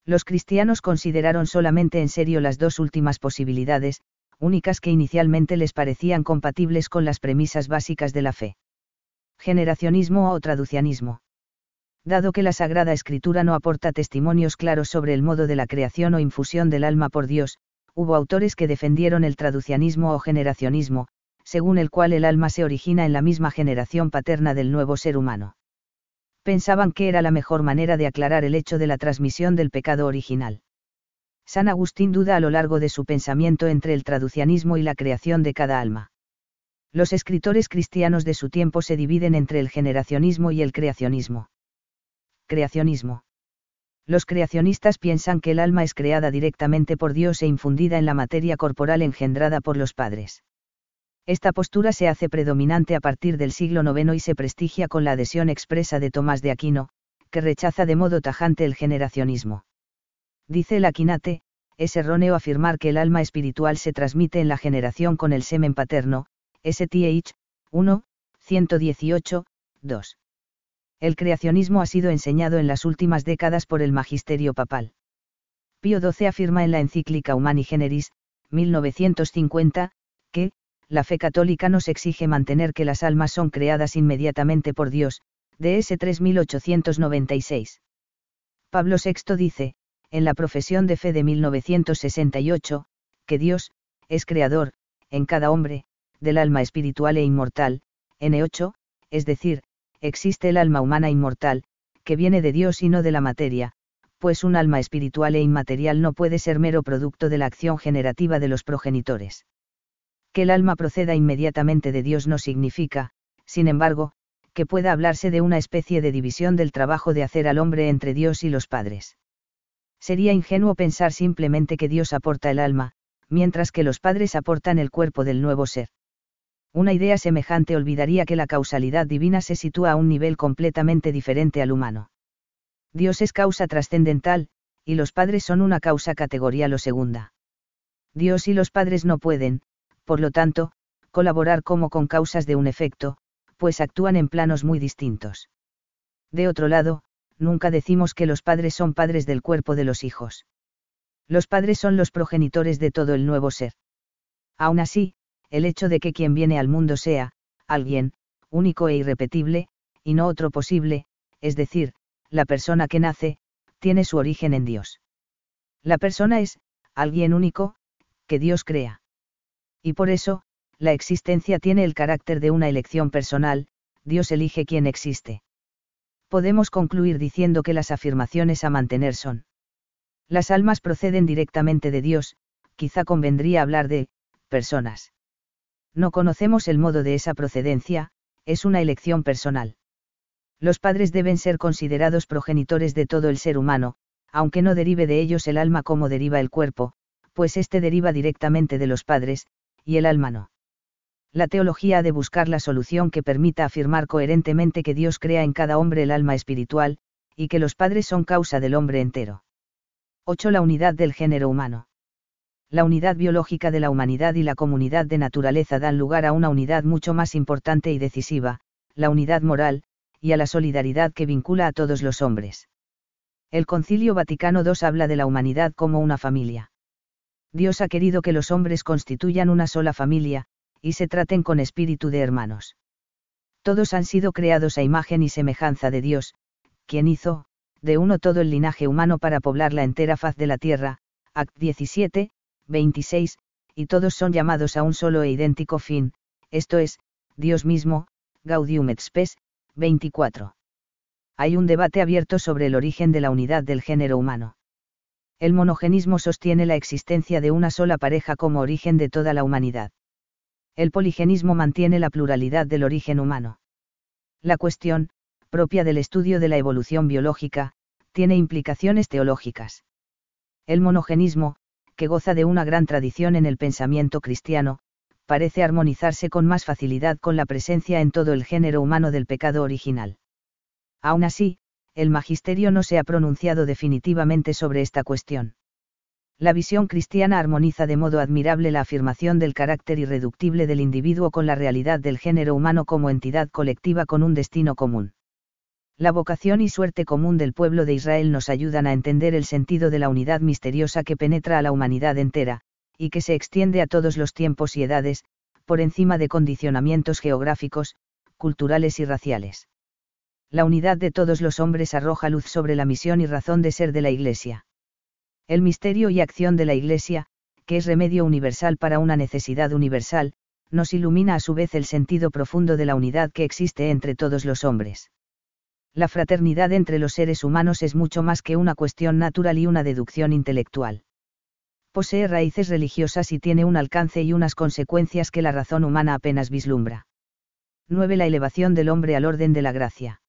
Los cristianos consideraron solamente en serio las dos últimas posibilidades, únicas que inicialmente les parecían compatibles con las premisas básicas de la fe. Generacionismo o traducianismo. Dado que la Sagrada Escritura no aporta testimonios claros sobre el modo de la creación o infusión del alma por Dios, hubo autores que defendieron el traducianismo o generacionismo, según el cual el alma se origina en la misma generación paterna del nuevo ser humano. Pensaban que era la mejor manera de aclarar el hecho de la transmisión del pecado original. San Agustín duda a lo largo de su pensamiento entre el traducianismo y la creación de cada alma. Los escritores cristianos de su tiempo se dividen entre el generacionismo y el creacionismo. Creacionismo. Los creacionistas piensan que el alma es creada directamente por Dios e infundida en la materia corporal engendrada por los padres. Esta postura se hace predominante a partir del siglo IX y se prestigia con la adhesión expresa de Tomás de Aquino, que rechaza de modo tajante el generacionismo. Dice el Aquinate, es erróneo afirmar que el alma espiritual se transmite en la generación con el semen paterno, STH, 1, 118, 2. El creacionismo ha sido enseñado en las últimas décadas por el magisterio papal. Pío XII afirma en la encíclica Humani Generis, 1950, que, la fe católica nos exige mantener que las almas son creadas inmediatamente por Dios, DS 3896. Pablo VI dice, en la profesión de fe de 1968, que Dios, es creador, en cada hombre, del alma espiritual e inmortal, N8, es decir, existe el alma humana inmortal, que viene de Dios y no de la materia, pues un alma espiritual e inmaterial no puede ser mero producto de la acción generativa de los progenitores. Que el alma proceda inmediatamente de Dios no significa, sin embargo, que pueda hablarse de una especie de división del trabajo de hacer al hombre entre Dios y los padres. Sería ingenuo pensar simplemente que Dios aporta el alma, mientras que los padres aportan el cuerpo del nuevo ser. Una idea semejante olvidaría que la causalidad divina se sitúa a un nivel completamente diferente al humano. Dios es causa trascendental, y los padres son una causa categorial o segunda. Dios y los padres no pueden, por lo tanto, colaborar como con causas de un efecto, pues actúan en planos muy distintos. De otro lado, nunca decimos que los padres son padres del cuerpo de los hijos. Los padres son los progenitores de todo el nuevo ser. Aún así, el hecho de que quien viene al mundo sea, alguien, único e irrepetible, y no otro posible, es decir, la persona que nace, tiene su origen en Dios. La persona es, alguien único, que Dios crea. Y por eso, la existencia tiene el carácter de una elección personal, Dios elige quién existe. Podemos concluir diciendo que las afirmaciones a mantener son las almas proceden directamente de Dios, quizá convendría hablar de, personas. No conocemos el modo de esa procedencia, es una elección personal. Los padres deben ser considerados progenitores de todo el ser humano, aunque no derive de ellos el alma como deriva el cuerpo, pues éste deriva directamente de los padres, y el alma no. La teología ha de buscar la solución que permita afirmar coherentemente que Dios crea en cada hombre el alma espiritual, y que los padres son causa del hombre entero. 8. La unidad del género humano. La unidad biológica de la humanidad y la comunidad de naturaleza dan lugar a una unidad mucho más importante y decisiva, la unidad moral, y a la solidaridad que vincula a todos los hombres. El Concilio Vaticano II habla de la humanidad como una familia. Dios ha querido que los hombres constituyan una sola familia, y se traten con espíritu de hermanos. Todos han sido creados a imagen y semejanza de Dios, quien hizo, de uno todo el linaje humano para poblar la entera faz de la tierra, Act 17, 26, y todos son llamados a un solo e idéntico fin, esto es, Dios mismo, Gaudium et Spes, 24. Hay un debate abierto sobre el origen de la unidad del género humano. El monogenismo sostiene la existencia de una sola pareja como origen de toda la humanidad. El poligenismo mantiene la pluralidad del origen humano. La cuestión, propia del estudio de la evolución biológica, tiene implicaciones teológicas. El monogenismo, que goza de una gran tradición en el pensamiento cristiano, parece armonizarse con más facilidad con la presencia en todo el género humano del pecado original. Aún así, el magisterio no se ha pronunciado definitivamente sobre esta cuestión. La visión cristiana armoniza de modo admirable la afirmación del carácter irreductible del individuo con la realidad del género humano como entidad colectiva con un destino común. La vocación y suerte común del pueblo de Israel nos ayudan a entender el sentido de la unidad misteriosa que penetra a la humanidad entera, y que se extiende a todos los tiempos y edades, por encima de condicionamientos geográficos, culturales y raciales. La unidad de todos los hombres arroja luz sobre la misión y razón de ser de la Iglesia. El misterio y acción de la Iglesia, que es remedio universal para una necesidad universal, nos ilumina a su vez el sentido profundo de la unidad que existe entre todos los hombres la fraternidad entre los seres humanos es mucho más que una cuestión natural y una deducción intelectual. Posee raíces religiosas y tiene un alcance y unas consecuencias que la razón humana apenas vislumbra. 9. La elevación del hombre al orden de la gracia.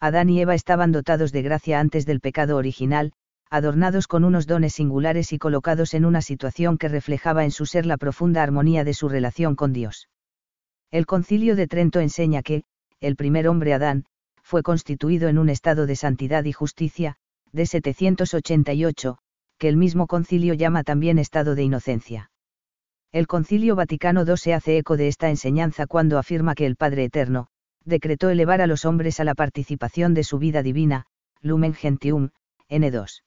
Adán y Eva estaban dotados de gracia antes del pecado original, adornados con unos dones singulares y colocados en una situación que reflejaba en su ser la profunda armonía de su relación con Dios. El concilio de Trento enseña que, el primer hombre Adán, fue constituido en un estado de santidad y justicia, de 788, que el mismo concilio llama también estado de inocencia. El concilio Vaticano II se hace eco de esta enseñanza cuando afirma que el Padre Eterno, decretó elevar a los hombres a la participación de su vida divina, Lumen Gentium, N2.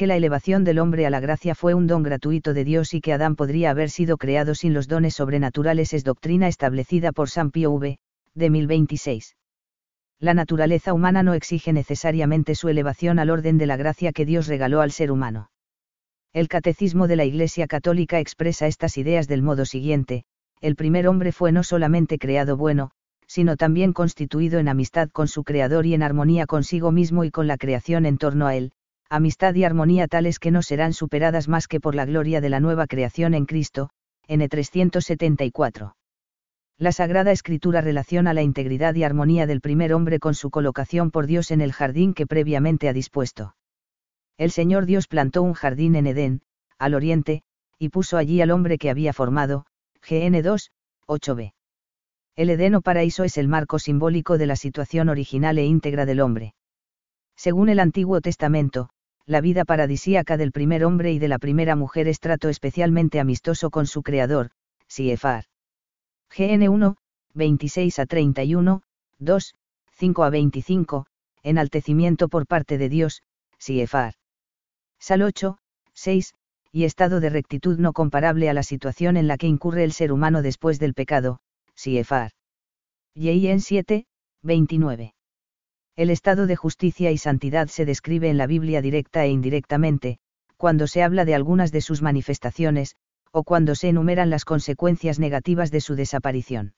Que la elevación del hombre a la gracia fue un don gratuito de Dios y que Adán podría haber sido creado sin los dones sobrenaturales es doctrina establecida por San Pío V, de 1026 la naturaleza humana no exige necesariamente su elevación al orden de la gracia que Dios regaló al ser humano. El catecismo de la Iglesia Católica expresa estas ideas del modo siguiente, el primer hombre fue no solamente creado bueno, sino también constituido en amistad con su Creador y en armonía consigo mismo y con la creación en torno a él, amistad y armonía tales que no serán superadas más que por la gloria de la nueva creación en Cristo, N 374 la Sagrada Escritura relaciona la integridad y armonía del primer hombre con su colocación por Dios en el jardín que previamente ha dispuesto. El Señor Dios plantó un jardín en Edén, al oriente, y puso allí al hombre que había formado, GN 2, 8b. El Edén o paraíso es el marco simbólico de la situación original e íntegra del hombre. Según el Antiguo Testamento, la vida paradisíaca del primer hombre y de la primera mujer es trato especialmente amistoso con su creador, Siefar. GN 1, 26 a 31, 2, 5 a 25, enaltecimiento por parte de Dios, Siefar. Sal 8, 6, y estado de rectitud no comparable a la situación en la que incurre el ser humano después del pecado, Siefar. en 7, 29. El estado de justicia y santidad se describe en la Biblia directa e indirectamente, cuando se habla de algunas de sus manifestaciones, o cuando se enumeran las consecuencias negativas de su desaparición.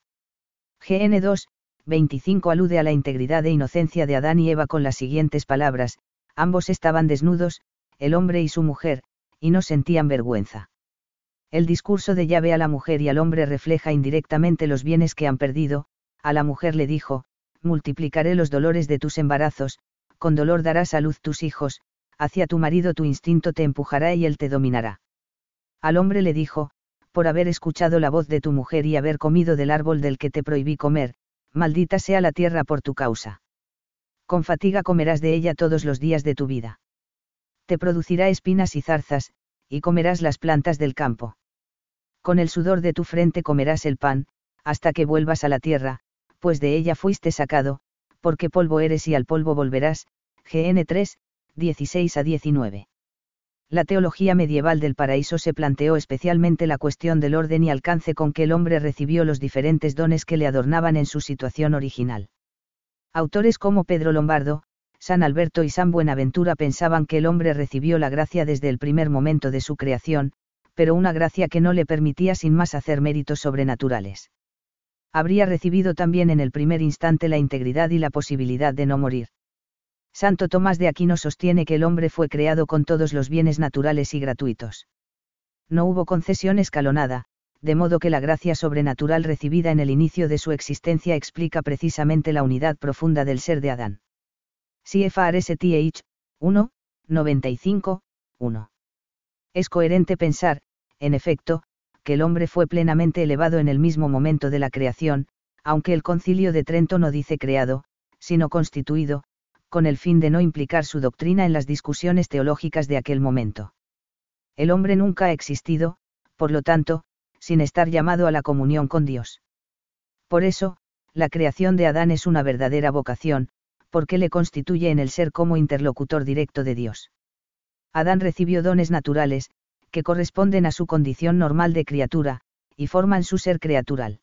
GN 2, 25 alude a la integridad e inocencia de Adán y Eva con las siguientes palabras, ambos estaban desnudos, el hombre y su mujer, y no sentían vergüenza. El discurso de llave a la mujer y al hombre refleja indirectamente los bienes que han perdido, a la mujer le dijo, multiplicaré los dolores de tus embarazos, con dolor darás a luz tus hijos, hacia tu marido tu instinto te empujará y él te dominará. Al hombre le dijo, por haber escuchado la voz de tu mujer y haber comido del árbol del que te prohibí comer, maldita sea la tierra por tu causa. Con fatiga comerás de ella todos los días de tu vida te producirá espinas y zarzas, y comerás las plantas del campo. Con el sudor de tu frente comerás el pan, hasta que vuelvas a la tierra, pues de ella fuiste sacado, porque polvo eres y al polvo volverás. GN 3, 16 a 19. La teología medieval del paraíso se planteó especialmente la cuestión del orden y alcance con que el hombre recibió los diferentes dones que le adornaban en su situación original. Autores como Pedro Lombardo, San Alberto y San Buenaventura pensaban que el hombre recibió la gracia desde el primer momento de su creación, pero una gracia que no le permitía sin más hacer méritos sobrenaturales. Habría recibido también en el primer instante la integridad y la posibilidad de no morir. Santo Tomás de Aquino sostiene que el hombre fue creado con todos los bienes naturales y gratuitos. No hubo concesión escalonada, de modo que la gracia sobrenatural recibida en el inicio de su existencia explica precisamente la unidad profunda del ser de Adán. CFRSTH, 1, 95, 1. Es coherente pensar, en efecto, que el hombre fue plenamente elevado en el mismo momento de la creación, aunque el concilio de Trento no dice creado, sino constituido, con el fin de no implicar su doctrina en las discusiones teológicas de aquel momento. El hombre nunca ha existido, por lo tanto, sin estar llamado a la comunión con Dios. Por eso, la creación de Adán es una verdadera vocación, porque le constituye en el ser como interlocutor directo de Dios. Adán recibió dones naturales, que corresponden a su condición normal de criatura, y forman su ser creatural.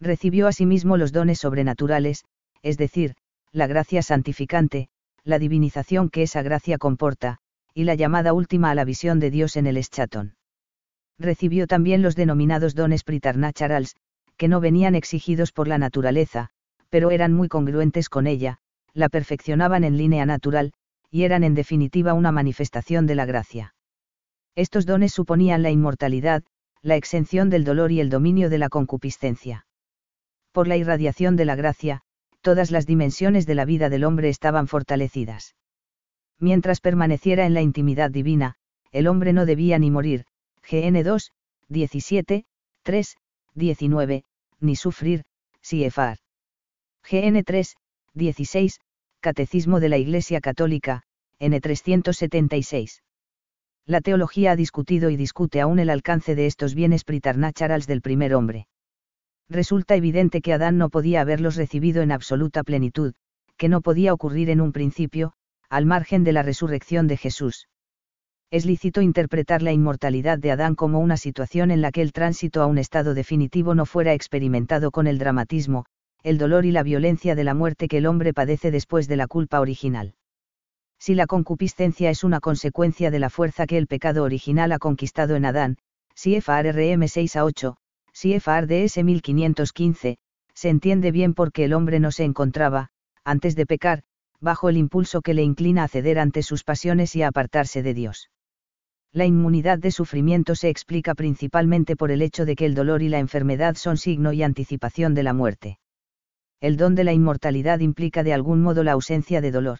Recibió asimismo los dones sobrenaturales, es decir, la gracia santificante, la divinización que esa gracia comporta, y la llamada última a la visión de Dios en el eschatón. Recibió también los denominados dones pritarnacharals, que no venían exigidos por la naturaleza, pero eran muy congruentes con ella, la perfeccionaban en línea natural, y eran en definitiva una manifestación de la gracia. Estos dones suponían la inmortalidad, la exención del dolor y el dominio de la concupiscencia. Por la irradiación de la gracia, todas las dimensiones de la vida del hombre estaban fortalecidas. Mientras permaneciera en la intimidad divina, el hombre no debía ni morir, GN 2, 17, 3, 19, ni sufrir, Siefar. GN 3, 16, Catecismo de la Iglesia Católica, N376. La teología ha discutido y discute aún el alcance de estos bienes pritarnacharals del primer hombre. Resulta evidente que Adán no podía haberlos recibido en absoluta plenitud, que no podía ocurrir en un principio, al margen de la resurrección de Jesús. Es lícito interpretar la inmortalidad de Adán como una situación en la que el tránsito a un estado definitivo no fuera experimentado con el dramatismo, el dolor y la violencia de la muerte que el hombre padece después de la culpa original. Si la concupiscencia es una consecuencia de la fuerza que el pecado original ha conquistado en Adán, si FARRM 6 a 8, si FARDS 1515, se entiende bien porque el hombre no se encontraba, antes de pecar, bajo el impulso que le inclina a ceder ante sus pasiones y a apartarse de Dios. La inmunidad de sufrimiento se explica principalmente por el hecho de que el dolor y la enfermedad son signo y anticipación de la muerte el don de la inmortalidad implica de algún modo la ausencia de dolor.